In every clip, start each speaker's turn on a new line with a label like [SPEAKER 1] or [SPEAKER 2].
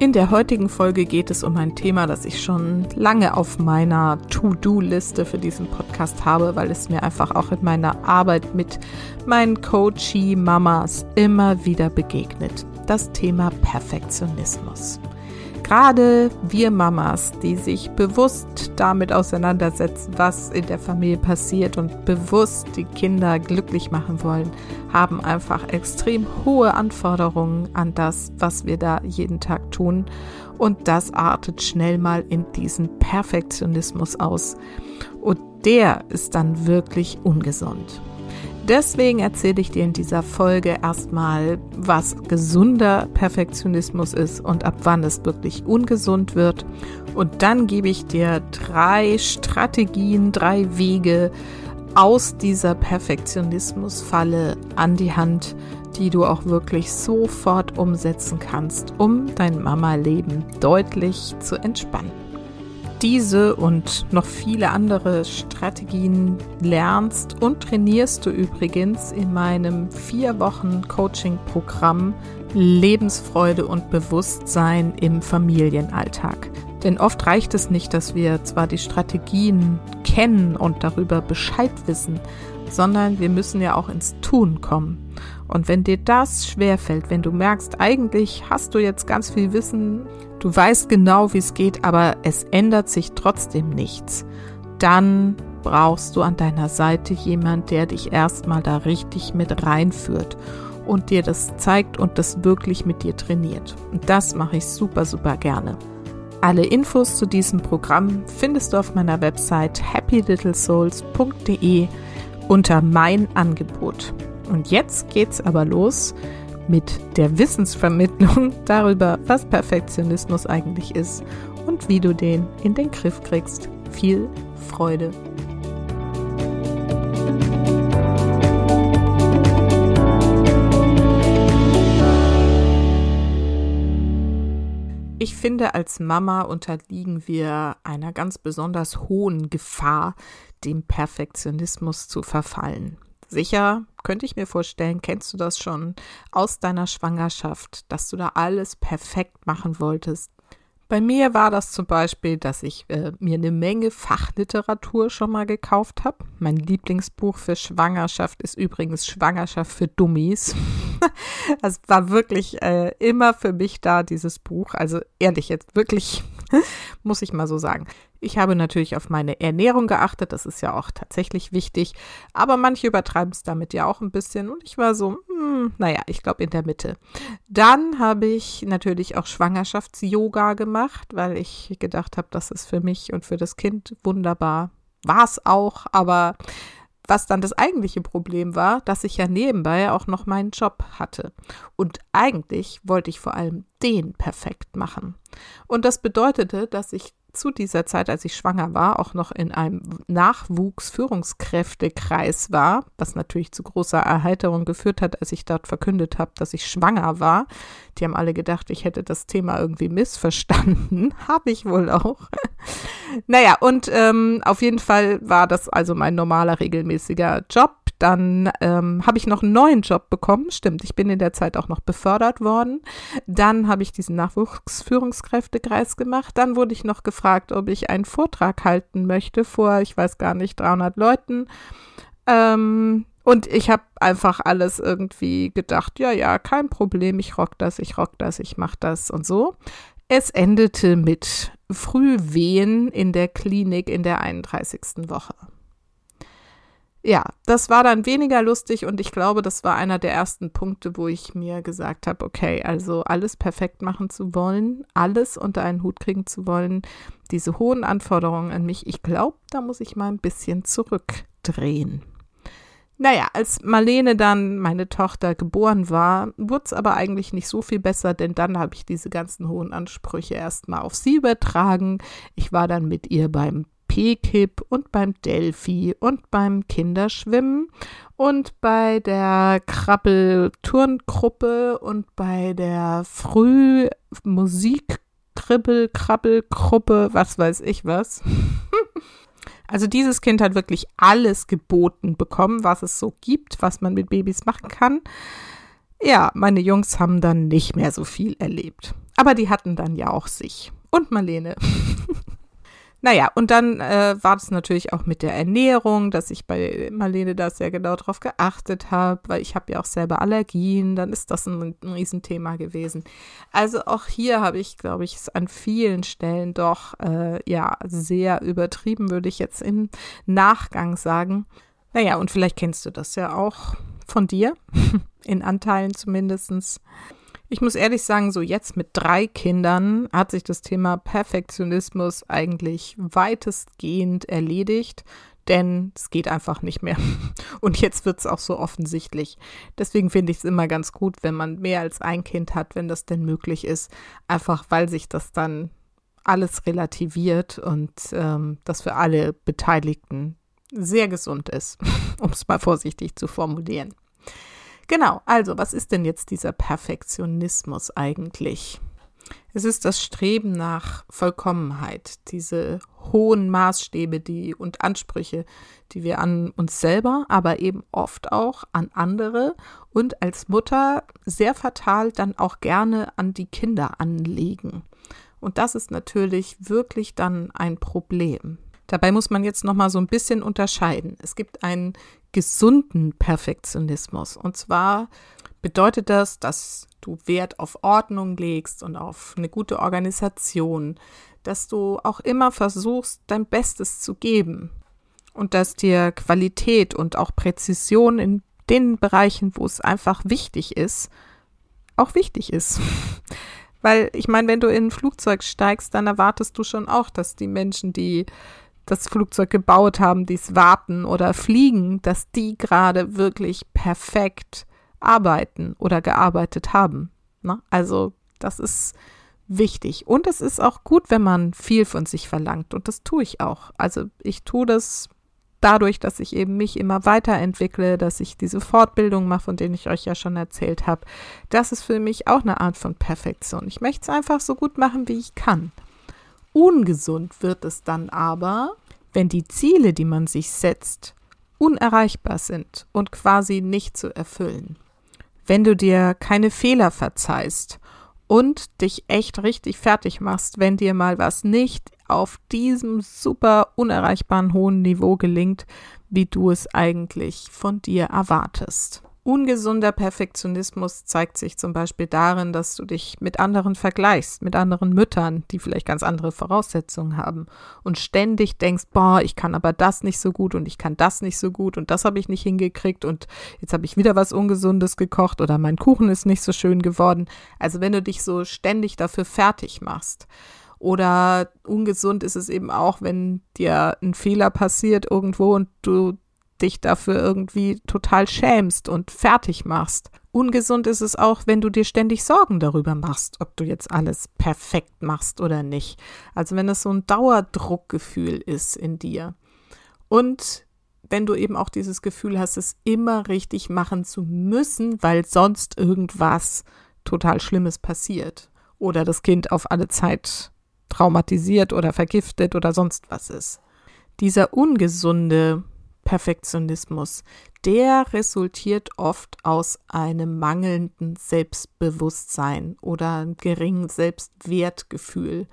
[SPEAKER 1] In der heutigen Folge geht es um ein Thema, das ich schon lange auf meiner To-Do-Liste für diesen Podcast habe, weil es mir einfach auch in meiner Arbeit mit meinen Coachie-Mamas immer wieder begegnet. Das Thema Perfektionismus gerade wir Mamas, die sich bewusst damit auseinandersetzen, was in der Familie passiert und bewusst die Kinder glücklich machen wollen, haben einfach extrem hohe Anforderungen an das, was wir da jeden Tag tun. Und das artet schnell mal in diesen Perfektionismus aus. Und der ist dann wirklich ungesund. Deswegen erzähle ich dir in dieser Folge erstmal, was gesunder Perfektionismus ist und ab wann es wirklich ungesund wird. Und dann gebe ich dir drei Strategien, drei Wege aus dieser Perfektionismusfalle an die Hand, die du auch wirklich sofort umsetzen kannst, um dein Mama-Leben deutlich zu entspannen diese und noch viele andere Strategien lernst und trainierst du übrigens in meinem vier Wochen Coaching-Programm Lebensfreude und Bewusstsein im Familienalltag. Denn oft reicht es nicht, dass wir zwar die Strategien kennen und darüber Bescheid wissen, sondern wir müssen ja auch ins Tun kommen. Und wenn dir das schwerfällt, wenn du merkst, eigentlich hast du jetzt ganz viel Wissen, du weißt genau, wie es geht, aber es ändert sich trotzdem nichts, dann brauchst du an deiner Seite jemand, der dich erstmal da richtig mit reinführt und dir das zeigt und das wirklich mit dir trainiert. Und das mache ich super, super gerne. Alle Infos zu diesem Programm findest du auf meiner Website happylittlesouls.de unter mein Angebot. Und jetzt geht's aber los mit der Wissensvermittlung darüber, was Perfektionismus eigentlich ist und wie du den in den Griff kriegst. Viel Freude! Ich finde, als Mama unterliegen wir einer ganz besonders hohen Gefahr, dem Perfektionismus zu verfallen. Sicher könnte ich mir vorstellen, kennst du das schon aus deiner Schwangerschaft, dass du da alles perfekt machen wolltest, bei mir war das zum Beispiel, dass ich äh, mir eine Menge Fachliteratur schon mal gekauft habe. Mein Lieblingsbuch für Schwangerschaft ist übrigens Schwangerschaft für Dummies. das war wirklich äh, immer für mich da, dieses Buch. Also ehrlich jetzt, wirklich, muss ich mal so sagen. Ich habe natürlich auf meine Ernährung geachtet, das ist ja auch tatsächlich wichtig, aber manche übertreiben es damit ja auch ein bisschen und ich war so, hm, naja, ich glaube in der Mitte. Dann habe ich natürlich auch Schwangerschafts-Yoga gemacht, weil ich gedacht habe, das ist für mich und für das Kind wunderbar. War es auch, aber was dann das eigentliche Problem war, dass ich ja nebenbei auch noch meinen Job hatte. Und eigentlich wollte ich vor allem den perfekt machen. Und das bedeutete, dass ich zu dieser Zeit, als ich schwanger war, auch noch in einem Nachwuchsführungskräftekreis war, was natürlich zu großer Erheiterung geführt hat, als ich dort verkündet habe, dass ich schwanger war. Die haben alle gedacht, ich hätte das Thema irgendwie missverstanden. habe ich wohl auch. naja, und ähm, auf jeden Fall war das also mein normaler, regelmäßiger Job dann ähm, habe ich noch einen neuen Job bekommen. Stimmt, ich bin in der Zeit auch noch befördert worden. Dann habe ich diesen Nachwuchsführungskräftekreis gemacht. Dann wurde ich noch gefragt, ob ich einen Vortrag halten möchte vor, ich weiß gar nicht, 300 Leuten. Ähm, und ich habe einfach alles irgendwie gedacht, ja, ja, kein Problem, ich rock das, ich rock das, ich mach das und so. Es endete mit Frühwehen in der Klinik in der 31. Woche ja, das war dann weniger lustig und ich glaube, das war einer der ersten Punkte, wo ich mir gesagt habe, okay, also alles perfekt machen zu wollen, alles unter einen Hut kriegen zu wollen, diese hohen Anforderungen an mich, ich glaube, da muss ich mal ein bisschen zurückdrehen. Naja, als Marlene dann, meine Tochter, geboren war, wurde es aber eigentlich nicht so viel besser, denn dann habe ich diese ganzen hohen Ansprüche erstmal auf sie übertragen. Ich war dann mit ihr beim P-Kip und beim Delphi und beim Kinderschwimmen und bei der Krabbel-Turngruppe und bei der Frühmusik Kribbel, Krabbelgruppe, was weiß ich was. Also dieses Kind hat wirklich alles geboten bekommen, was es so gibt, was man mit Babys machen kann. Ja, meine Jungs haben dann nicht mehr so viel erlebt. Aber die hatten dann ja auch sich. Und Marlene. Naja, und dann äh, war das natürlich auch mit der Ernährung, dass ich bei Marlene da sehr genau drauf geachtet habe, weil ich habe ja auch selber Allergien, dann ist das ein, ein Riesenthema gewesen. Also auch hier habe ich, glaube ich, es an vielen Stellen doch äh, ja sehr übertrieben, würde ich jetzt im Nachgang sagen. Naja, und vielleicht kennst du das ja auch von dir, in Anteilen zumindestens. Ich muss ehrlich sagen, so jetzt mit drei Kindern hat sich das Thema Perfektionismus eigentlich weitestgehend erledigt, denn es geht einfach nicht mehr. Und jetzt wird es auch so offensichtlich. Deswegen finde ich es immer ganz gut, wenn man mehr als ein Kind hat, wenn das denn möglich ist, einfach weil sich das dann alles relativiert und ähm, das für alle Beteiligten sehr gesund ist, um es mal vorsichtig zu formulieren. Genau, also was ist denn jetzt dieser Perfektionismus eigentlich? Es ist das Streben nach Vollkommenheit, diese hohen Maßstäbe, die und Ansprüche, die wir an uns selber, aber eben oft auch an andere und als Mutter sehr fatal dann auch gerne an die Kinder anlegen. Und das ist natürlich wirklich dann ein Problem. Dabei muss man jetzt noch mal so ein bisschen unterscheiden. Es gibt einen gesunden Perfektionismus. Und zwar bedeutet das, dass du Wert auf Ordnung legst und auf eine gute Organisation, dass du auch immer versuchst, dein Bestes zu geben und dass dir Qualität und auch Präzision in den Bereichen, wo es einfach wichtig ist, auch wichtig ist. Weil ich meine, wenn du in ein Flugzeug steigst, dann erwartest du schon auch, dass die Menschen, die das Flugzeug gebaut haben, die es warten oder fliegen, dass die gerade wirklich perfekt arbeiten oder gearbeitet haben. Ne? Also das ist wichtig. Und es ist auch gut, wenn man viel von sich verlangt. Und das tue ich auch. Also ich tue das dadurch, dass ich eben mich immer weiterentwickle, dass ich diese Fortbildung mache, von denen ich euch ja schon erzählt habe. Das ist für mich auch eine Art von Perfektion. Ich möchte es einfach so gut machen, wie ich kann. Ungesund wird es dann aber, wenn die Ziele, die man sich setzt, unerreichbar sind und quasi nicht zu erfüllen. Wenn du dir keine Fehler verzeihst und dich echt richtig fertig machst, wenn dir mal was nicht auf diesem super unerreichbaren hohen Niveau gelingt, wie du es eigentlich von dir erwartest. Ungesunder Perfektionismus zeigt sich zum Beispiel darin, dass du dich mit anderen vergleichst, mit anderen Müttern, die vielleicht ganz andere Voraussetzungen haben und ständig denkst, boah, ich kann aber das nicht so gut und ich kann das nicht so gut und das habe ich nicht hingekriegt und jetzt habe ich wieder was Ungesundes gekocht oder mein Kuchen ist nicht so schön geworden. Also wenn du dich so ständig dafür fertig machst. Oder ungesund ist es eben auch, wenn dir ein Fehler passiert irgendwo und du dich dafür irgendwie total schämst und fertig machst. Ungesund ist es auch, wenn du dir ständig Sorgen darüber machst, ob du jetzt alles perfekt machst oder nicht. Also wenn es so ein Dauerdruckgefühl ist in dir. Und wenn du eben auch dieses Gefühl hast, es immer richtig machen zu müssen, weil sonst irgendwas total Schlimmes passiert. Oder das Kind auf alle Zeit traumatisiert oder vergiftet oder sonst was ist. Dieser ungesunde Perfektionismus, der resultiert oft aus einem mangelnden Selbstbewusstsein oder einem geringen Selbstwertgefühl.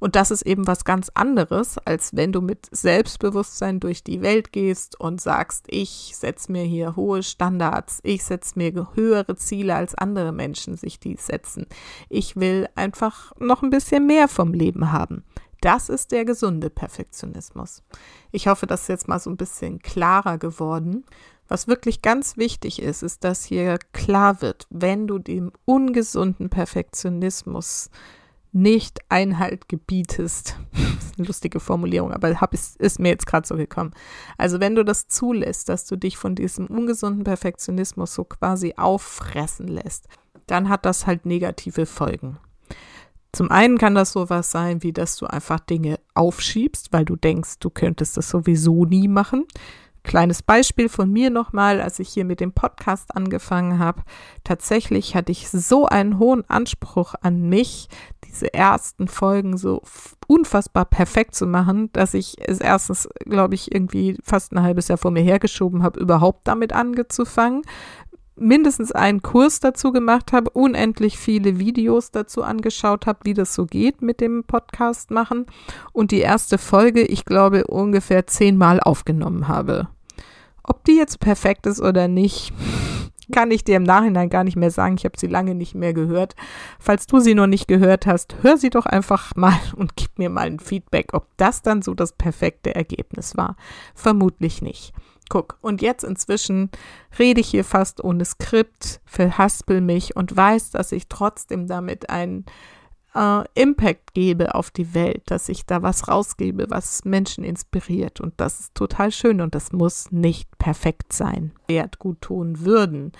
[SPEAKER 1] Und das ist eben was ganz anderes, als wenn du mit Selbstbewusstsein durch die Welt gehst und sagst, ich setze mir hier hohe Standards, ich setze mir höhere Ziele als andere Menschen sich die setzen. Ich will einfach noch ein bisschen mehr vom Leben haben. Das ist der gesunde Perfektionismus. Ich hoffe, das ist jetzt mal so ein bisschen klarer geworden. Was wirklich ganz wichtig ist, ist, dass hier klar wird, wenn du dem ungesunden Perfektionismus nicht Einhalt gebietest. Eine lustige Formulierung, aber hab, ist, ist mir jetzt gerade so gekommen. Also wenn du das zulässt, dass du dich von diesem ungesunden Perfektionismus so quasi auffressen lässt, dann hat das halt negative Folgen. Zum einen kann das sowas sein, wie dass du einfach Dinge aufschiebst, weil du denkst, du könntest das sowieso nie machen. Kleines Beispiel von mir nochmal, als ich hier mit dem Podcast angefangen habe. Tatsächlich hatte ich so einen hohen Anspruch an mich, diese ersten Folgen so unfassbar perfekt zu machen, dass ich es erstens, glaube ich, irgendwie fast ein halbes Jahr vor mir hergeschoben habe, überhaupt damit angefangen, mindestens einen Kurs dazu gemacht habe, unendlich viele Videos dazu angeschaut habe, wie das so geht mit dem Podcast machen und die erste Folge, ich glaube, ungefähr zehnmal aufgenommen habe. Ob die jetzt perfekt ist oder nicht, kann ich dir im Nachhinein gar nicht mehr sagen. Ich habe sie lange nicht mehr gehört. Falls du sie noch nicht gehört hast, hör sie doch einfach mal und gib mir mal ein Feedback, ob das dann so das perfekte Ergebnis war. Vermutlich nicht. Guck, und jetzt inzwischen rede ich hier fast ohne Skript, verhaspel mich und weiß, dass ich trotzdem damit einen äh, Impact gebe auf die Welt, dass ich da was rausgebe, was Menschen inspiriert. Und das ist total schön und das muss nicht perfekt sein. Wert gut tun würden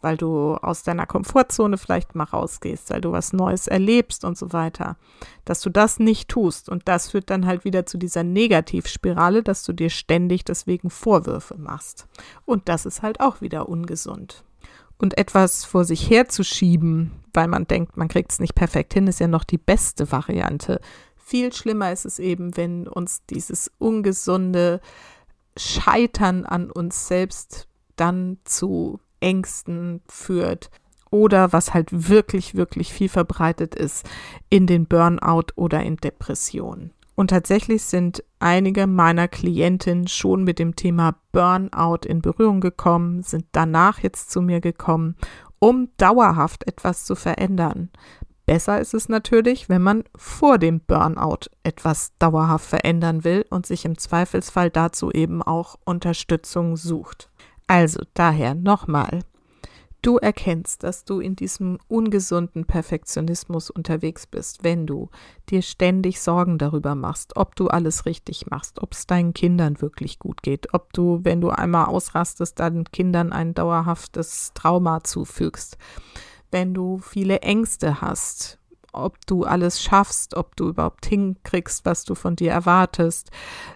[SPEAKER 1] weil du aus deiner Komfortzone vielleicht mal rausgehst, weil du was Neues erlebst und so weiter, dass du das nicht tust. Und das führt dann halt wieder zu dieser Negativspirale, dass du dir ständig deswegen Vorwürfe machst. Und das ist halt auch wieder ungesund. Und etwas vor sich herzuschieben, weil man denkt, man kriegt es nicht perfekt hin, ist ja noch die beste Variante. Viel schlimmer ist es eben, wenn uns dieses ungesunde Scheitern an uns selbst dann zu Ängsten führt oder was halt wirklich, wirklich viel verbreitet ist, in den Burnout oder in Depressionen. Und tatsächlich sind einige meiner Klientinnen schon mit dem Thema Burnout in Berührung gekommen, sind danach jetzt zu mir gekommen, um dauerhaft etwas zu verändern. Besser ist es natürlich, wenn man vor dem Burnout etwas dauerhaft verändern will und sich im Zweifelsfall dazu eben auch Unterstützung sucht. Also daher nochmal. Du erkennst, dass du in diesem ungesunden Perfektionismus unterwegs bist, wenn du dir ständig Sorgen darüber machst, ob du alles richtig machst, ob es deinen Kindern wirklich gut geht, ob du, wenn du einmal ausrastest, deinen Kindern ein dauerhaftes Trauma zufügst, wenn du viele Ängste hast, ob du alles schaffst, ob du überhaupt hinkriegst, was du von dir erwartest,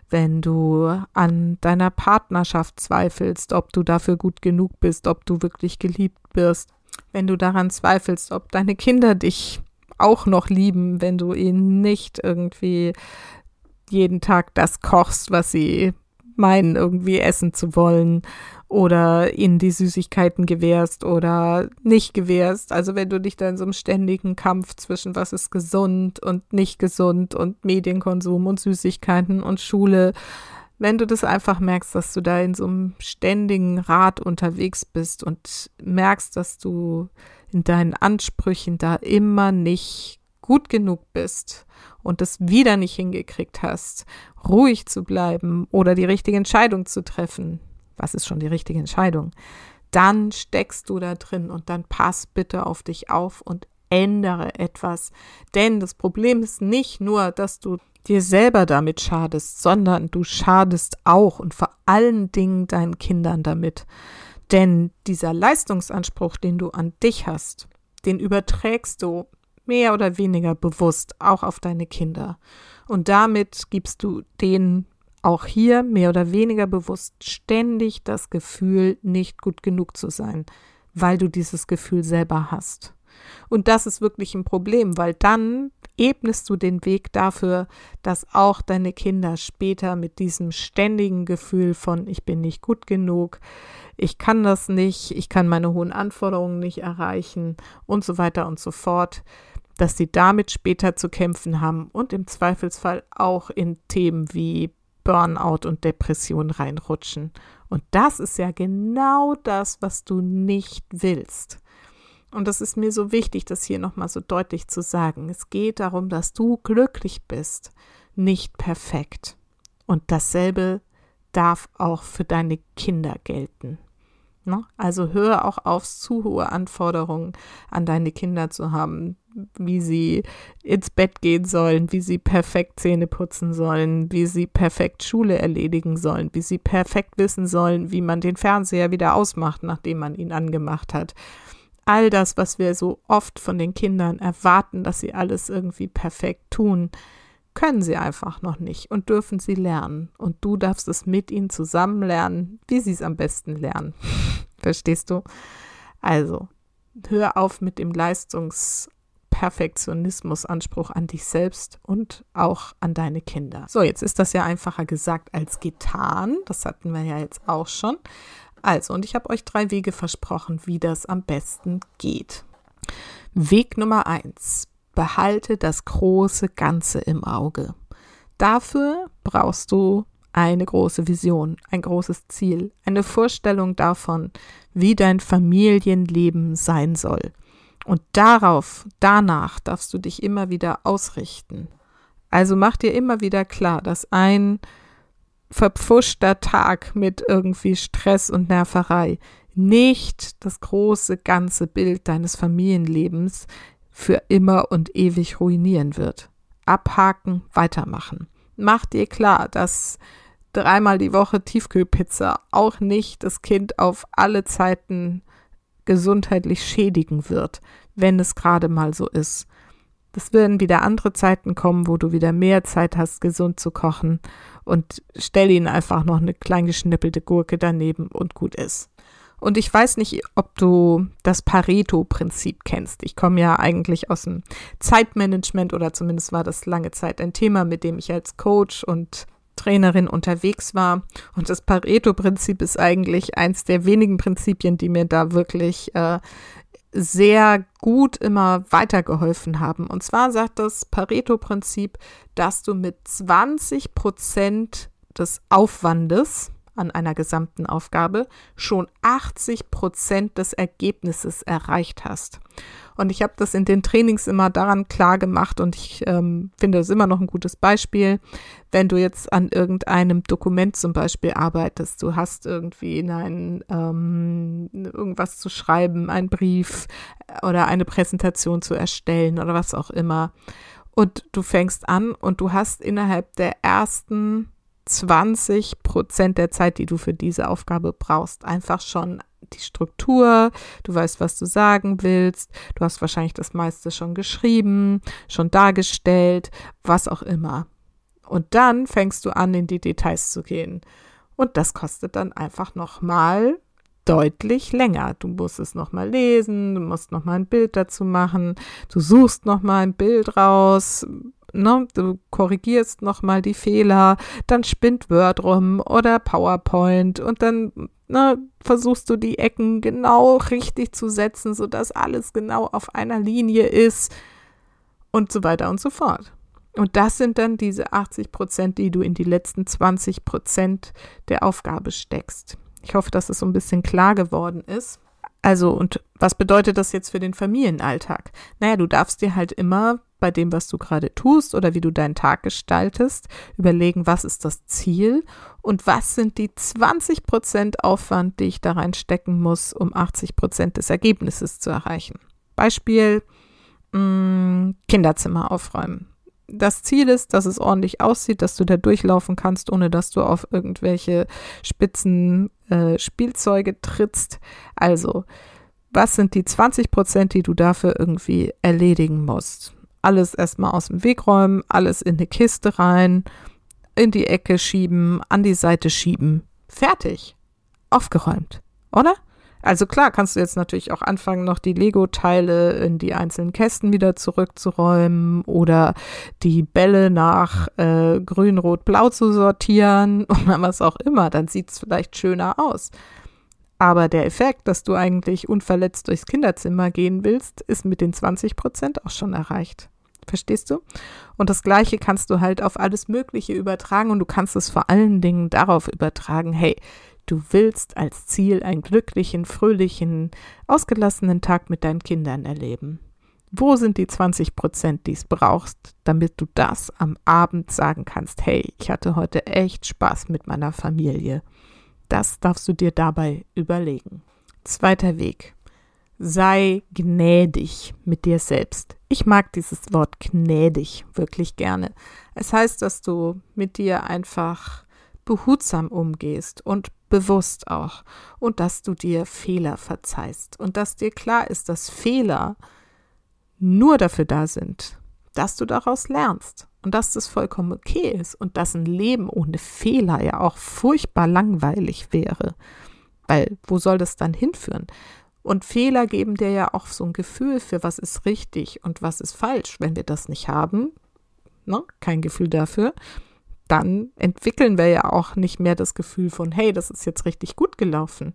[SPEAKER 1] wenn du an deiner Partnerschaft zweifelst, ob du dafür gut genug bist, ob du wirklich geliebt wirst, wenn du daran zweifelst, ob deine Kinder dich auch noch lieben, wenn du ihnen nicht irgendwie jeden Tag das kochst, was sie meinen, irgendwie essen zu wollen oder ihnen die Süßigkeiten gewährst oder nicht gewährst. Also wenn du dich da in so einem ständigen Kampf zwischen was ist gesund und nicht gesund und Medienkonsum und Süßigkeiten und Schule, wenn du das einfach merkst, dass du da in so einem ständigen Rad unterwegs bist und merkst, dass du in deinen Ansprüchen da immer nicht gut genug bist und es wieder nicht hingekriegt hast, ruhig zu bleiben oder die richtige Entscheidung zu treffen, was ist schon die richtige Entscheidung, dann steckst du da drin und dann pass bitte auf dich auf und ändere etwas. Denn das Problem ist nicht nur, dass du dir selber damit schadest, sondern du schadest auch und vor allen Dingen deinen Kindern damit. Denn dieser Leistungsanspruch, den du an dich hast, den überträgst du mehr oder weniger bewusst auch auf deine Kinder. Und damit gibst du denen auch hier mehr oder weniger bewusst ständig das Gefühl, nicht gut genug zu sein, weil du dieses Gefühl selber hast. Und das ist wirklich ein Problem, weil dann ebnest du den Weg dafür, dass auch deine Kinder später mit diesem ständigen Gefühl von ich bin nicht gut genug, ich kann das nicht, ich kann meine hohen Anforderungen nicht erreichen und so weiter und so fort, dass sie damit später zu kämpfen haben und im Zweifelsfall auch in Themen wie Burnout und Depression reinrutschen. Und das ist ja genau das, was du nicht willst. Und das ist mir so wichtig, das hier nochmal so deutlich zu sagen. Es geht darum, dass du glücklich bist, nicht perfekt. Und dasselbe darf auch für deine Kinder gelten. Ne? Also hör auch auf, zu hohe Anforderungen an deine Kinder zu haben, wie sie ins Bett gehen sollen, wie sie perfekt Zähne putzen sollen, wie sie perfekt Schule erledigen sollen, wie sie perfekt wissen sollen, wie man den Fernseher wieder ausmacht, nachdem man ihn angemacht hat. all das, was wir so oft von den Kindern erwarten, dass sie alles irgendwie perfekt tun, können sie einfach noch nicht und dürfen sie lernen. Und du darfst es mit ihnen zusammen lernen, wie sie es am besten lernen. Verstehst du? Also, hör auf mit dem Leistungsperfektionismusanspruch an dich selbst und auch an deine Kinder. So, jetzt ist das ja einfacher gesagt als getan. Das hatten wir ja jetzt auch schon. Also, und ich habe euch drei Wege versprochen, wie das am besten geht. Weg Nummer eins. Behalte das große Ganze im Auge. Dafür brauchst du eine große Vision, ein großes Ziel, eine Vorstellung davon, wie dein Familienleben sein soll. Und darauf, danach darfst du dich immer wieder ausrichten. Also mach dir immer wieder klar, dass ein verpfuschter Tag mit irgendwie Stress und Nerverei nicht das große ganze Bild deines Familienlebens für immer und ewig ruinieren wird. Abhaken, weitermachen. Mach dir klar, dass dreimal die Woche Tiefkühlpizza auch nicht das Kind auf alle Zeiten gesundheitlich schädigen wird, wenn es gerade mal so ist. Das werden wieder andere Zeiten kommen, wo du wieder mehr Zeit hast, gesund zu kochen und stell ihnen einfach noch eine klein geschnippelte Gurke daneben und gut ist. Und ich weiß nicht, ob du das Pareto-Prinzip kennst. Ich komme ja eigentlich aus dem Zeitmanagement oder zumindest war das lange Zeit ein Thema, mit dem ich als Coach und Trainerin unterwegs war. Und das Pareto-Prinzip ist eigentlich eins der wenigen Prinzipien, die mir da wirklich äh, sehr gut immer weitergeholfen haben. Und zwar sagt das Pareto-Prinzip, dass du mit 20 Prozent des Aufwandes an einer gesamten Aufgabe schon 80 Prozent des Ergebnisses erreicht hast. Und ich habe das in den Trainings immer daran klar gemacht und ich ähm, finde das immer noch ein gutes Beispiel, wenn du jetzt an irgendeinem Dokument zum Beispiel arbeitest, du hast irgendwie in ein, ähm, irgendwas zu schreiben, einen Brief oder eine Präsentation zu erstellen oder was auch immer. Und du fängst an und du hast innerhalb der ersten 20 Prozent der Zeit, die du für diese Aufgabe brauchst, einfach schon die Struktur, du weißt, was du sagen willst, du hast wahrscheinlich das meiste schon geschrieben, schon dargestellt, was auch immer. Und dann fängst du an, in die Details zu gehen. Und das kostet dann einfach nochmal deutlich länger. Du musst es nochmal lesen, du musst nochmal ein Bild dazu machen, du suchst nochmal ein Bild raus, ne, du korrigierst nochmal die Fehler, dann spinnt Word rum oder PowerPoint und dann ne, versuchst du die Ecken genau richtig zu setzen, sodass alles genau auf einer Linie ist und so weiter und so fort. Und das sind dann diese 80 Prozent, die du in die letzten 20 Prozent der Aufgabe steckst. Ich hoffe, dass es so ein bisschen klar geworden ist. Also, und was bedeutet das jetzt für den Familienalltag? Naja, du darfst dir halt immer bei dem, was du gerade tust oder wie du deinen Tag gestaltest, überlegen, was ist das Ziel und was sind die 20 Prozent Aufwand, die ich da reinstecken muss, um 80 Prozent des Ergebnisses zu erreichen. Beispiel mh, mm, Kinderzimmer aufräumen. Das Ziel ist, dass es ordentlich aussieht, dass du da durchlaufen kannst, ohne dass du auf irgendwelche spitzen äh, Spielzeuge trittst. Also, was sind die 20 Prozent, die du dafür irgendwie erledigen musst? alles erstmal aus dem Weg räumen, alles in eine Kiste rein, in die Ecke schieben, an die Seite schieben. Fertig. Aufgeräumt, oder? Also klar, kannst du jetzt natürlich auch anfangen, noch die Lego-Teile in die einzelnen Kästen wieder zurückzuräumen oder die Bälle nach äh, grün, rot, blau zu sortieren oder was auch immer. Dann sieht es vielleicht schöner aus. Aber der Effekt, dass du eigentlich unverletzt durchs Kinderzimmer gehen willst, ist mit den 20 Prozent auch schon erreicht. Verstehst du? Und das Gleiche kannst du halt auf alles Mögliche übertragen und du kannst es vor allen Dingen darauf übertragen, hey, du willst als Ziel einen glücklichen, fröhlichen, ausgelassenen Tag mit deinen Kindern erleben. Wo sind die 20 Prozent, die es brauchst, damit du das am Abend sagen kannst, hey, ich hatte heute echt Spaß mit meiner Familie. Das darfst du dir dabei überlegen. Zweiter Weg. Sei gnädig mit dir selbst. Ich mag dieses Wort gnädig wirklich gerne. Es heißt, dass du mit dir einfach behutsam umgehst und bewusst auch. Und dass du dir Fehler verzeihst. Und dass dir klar ist, dass Fehler nur dafür da sind, dass du daraus lernst. Und dass das vollkommen okay ist. Und dass ein Leben ohne Fehler ja auch furchtbar langweilig wäre. Weil wo soll das dann hinführen? Und Fehler geben dir ja auch so ein Gefühl für, was ist richtig und was ist falsch. Wenn wir das nicht haben, ne, kein Gefühl dafür, dann entwickeln wir ja auch nicht mehr das Gefühl von, hey, das ist jetzt richtig gut gelaufen.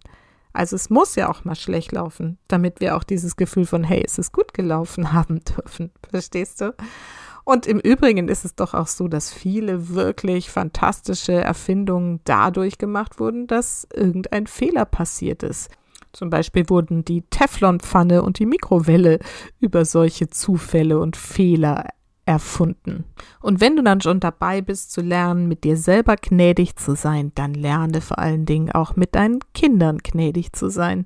[SPEAKER 1] Also es muss ja auch mal schlecht laufen, damit wir auch dieses Gefühl von, hey, es ist gut gelaufen haben dürfen. Verstehst du? Und im Übrigen ist es doch auch so, dass viele wirklich fantastische Erfindungen dadurch gemacht wurden, dass irgendein Fehler passiert ist. Zum Beispiel wurden die Teflonpfanne und die Mikrowelle über solche Zufälle und Fehler erfunden. Und wenn du dann schon dabei bist zu lernen, mit dir selber gnädig zu sein, dann lerne vor allen Dingen auch mit deinen Kindern gnädig zu sein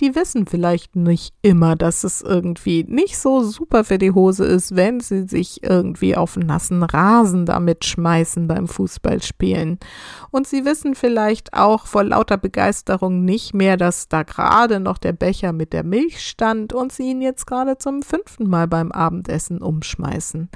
[SPEAKER 1] die wissen vielleicht nicht immer, dass es irgendwie nicht so super für die Hose ist, wenn sie sich irgendwie auf nassen Rasen damit schmeißen beim Fußballspielen. Und sie wissen vielleicht auch vor lauter Begeisterung nicht mehr, dass da gerade noch der Becher mit der Milch stand und sie ihn jetzt gerade zum fünften Mal beim Abendessen umschmeißen.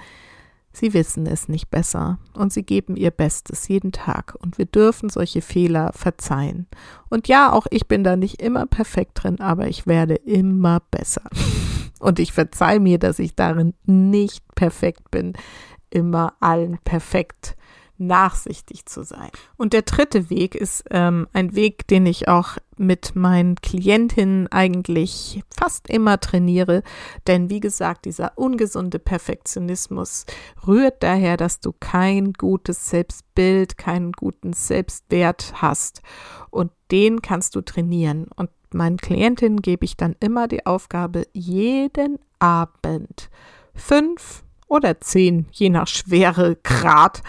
[SPEAKER 1] Sie wissen es nicht besser und sie geben ihr Bestes jeden Tag und wir dürfen solche Fehler verzeihen. Und ja, auch ich bin da nicht immer perfekt drin, aber ich werde immer besser. Und ich verzeihe mir, dass ich darin nicht perfekt bin, immer allen perfekt nachsichtig zu sein. Und der dritte Weg ist ähm, ein Weg, den ich auch mit meinen Klientinnen eigentlich fast immer trainiere. Denn wie gesagt, dieser ungesunde Perfektionismus rührt daher, dass du kein gutes Selbstbild, keinen guten Selbstwert hast. Und den kannst du trainieren. Und meinen Klientinnen gebe ich dann immer die Aufgabe, jeden Abend fünf oder zehn, je nach Schweregrad,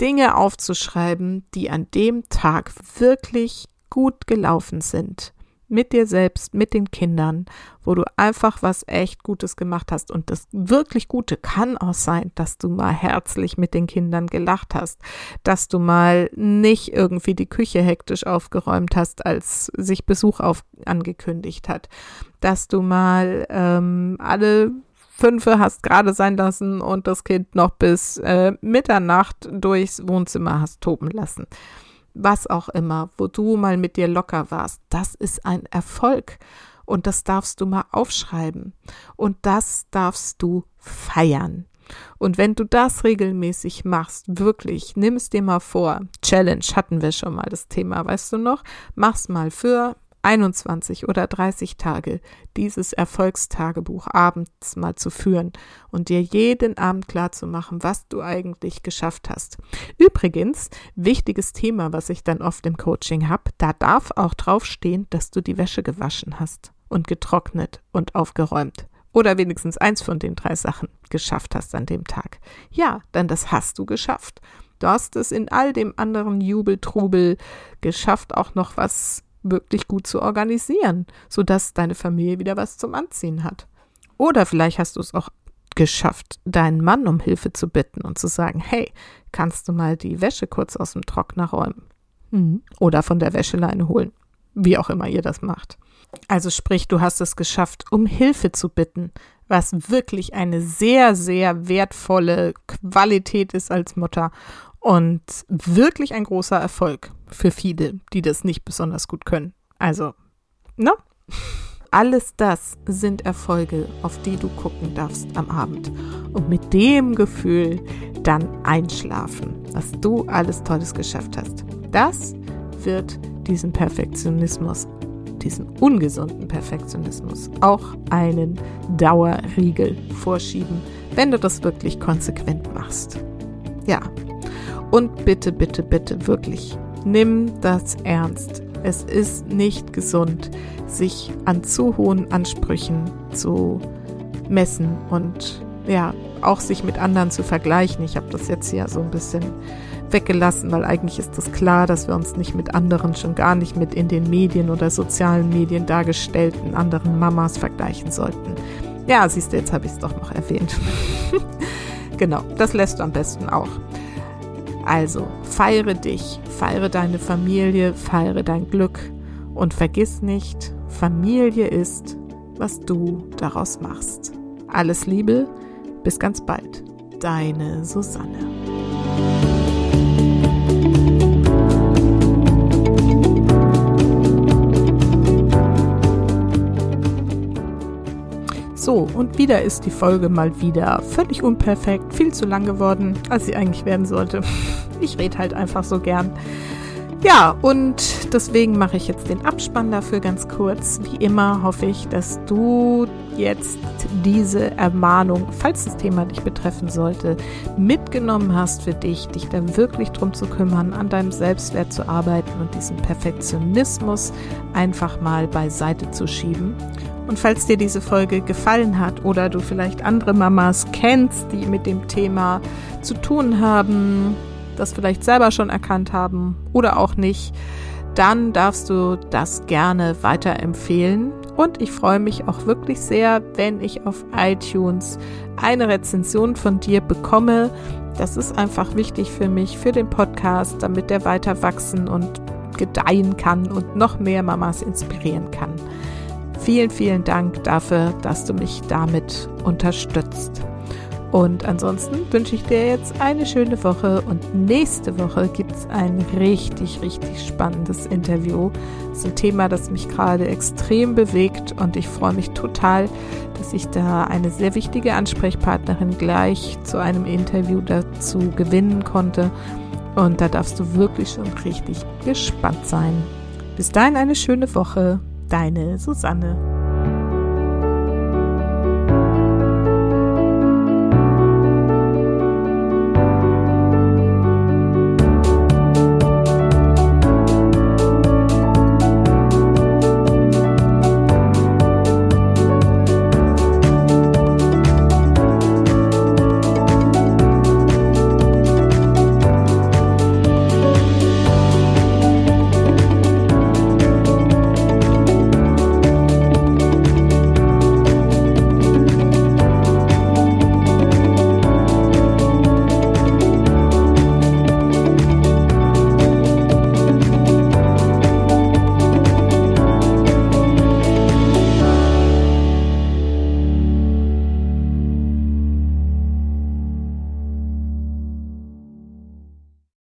[SPEAKER 1] Dinge aufzuschreiben, die an dem Tag wirklich gut gelaufen sind. Mit dir selbst, mit den Kindern, wo du einfach was echt Gutes gemacht hast. Und das wirklich Gute kann auch sein, dass du mal herzlich mit den Kindern gelacht hast, dass du mal nicht irgendwie die Küche hektisch aufgeräumt hast, als sich Besuch auf, angekündigt hat, dass du mal ähm, alle Fünfe hast gerade sein lassen und das Kind noch bis äh, Mitternacht durchs Wohnzimmer hast toben lassen. Was auch immer, wo du mal mit dir locker warst, das ist ein Erfolg. Und das darfst du mal aufschreiben. Und das darfst du feiern. Und wenn du das regelmäßig machst, wirklich, nimm es dir mal vor. Challenge hatten wir schon mal das Thema, weißt du noch? Mach's mal für 21 oder 30 Tage dieses Erfolgstagebuch abends mal zu führen und dir jeden Abend klar zu machen, was du eigentlich geschafft hast. Übrigens, wichtiges Thema, was ich dann oft im Coaching habe, da darf auch draufstehen, dass du die Wäsche gewaschen hast und getrocknet und aufgeräumt. Oder wenigstens eins von den drei Sachen geschafft hast an dem Tag. Ja, dann das hast du geschafft. Du hast es in all dem anderen Jubeltrubel geschafft, auch noch was wirklich gut zu organisieren, sodass deine Familie wieder was zum Anziehen hat. Oder vielleicht hast du es auch geschafft, deinen Mann um Hilfe zu bitten und zu sagen, hey, kannst du mal die Wäsche kurz aus dem Trockner räumen? Mhm. Oder von der Wäscheleine holen. Wie auch immer ihr das macht. Also sprich, du hast es geschafft, um Hilfe zu bitten, was wirklich eine sehr, sehr wertvolle Qualität ist als Mutter und wirklich ein großer Erfolg für viele, die das nicht besonders gut können. Also, ne? Alles das sind Erfolge, auf die du gucken darfst am Abend. Und mit dem Gefühl dann einschlafen, was du alles Tolles geschafft hast. Das wird diesen Perfektionismus, diesen ungesunden Perfektionismus auch einen Dauerriegel vorschieben, wenn du das wirklich konsequent machst. Ja, und bitte, bitte, bitte, wirklich, nimm das ernst. Es ist nicht gesund, sich an zu hohen Ansprüchen zu messen und ja, auch sich mit anderen zu vergleichen. Ich habe das jetzt ja so ein bisschen weggelassen, weil eigentlich ist das klar, dass wir uns nicht mit anderen, schon gar nicht mit in den Medien oder sozialen Medien dargestellten anderen Mamas vergleichen sollten. Ja, siehst du, jetzt habe ich es doch noch erwähnt. genau, das lässt am besten auch. Also feiere dich, feiere deine Familie, feiere dein Glück und vergiss nicht, Familie ist, was du daraus machst. Alles Liebe, bis ganz bald. Deine Susanne. So, und wieder ist die Folge mal wieder völlig unperfekt, viel zu lang geworden, als sie eigentlich werden sollte. Ich rede halt einfach so gern. Ja, und deswegen mache ich jetzt den Abspann dafür ganz kurz. Wie immer hoffe ich, dass du jetzt diese Ermahnung, falls das Thema dich betreffen sollte, mitgenommen hast für dich, dich da wirklich drum zu kümmern, an deinem Selbstwert zu arbeiten und diesen Perfektionismus einfach mal beiseite zu schieben. Und falls dir diese Folge gefallen hat oder du vielleicht andere Mamas kennst, die mit dem Thema zu tun haben, das vielleicht selber schon erkannt haben oder auch nicht, dann darfst du das gerne weiterempfehlen. Und ich freue mich auch wirklich sehr, wenn ich auf iTunes eine Rezension von dir bekomme. Das ist einfach wichtig für mich, für den Podcast, damit der weiter wachsen und gedeihen kann und noch mehr Mamas inspirieren kann. Vielen, vielen Dank dafür, dass du mich damit unterstützt. Und ansonsten wünsche ich dir jetzt eine schöne Woche und nächste Woche gibt es ein richtig, richtig spannendes Interview. Das ist ein Thema, das mich gerade extrem bewegt und ich freue mich total, dass ich da eine sehr wichtige Ansprechpartnerin gleich zu einem Interview dazu gewinnen konnte. Und da darfst du wirklich schon richtig gespannt sein. Bis dahin eine schöne Woche. Deine Susanne.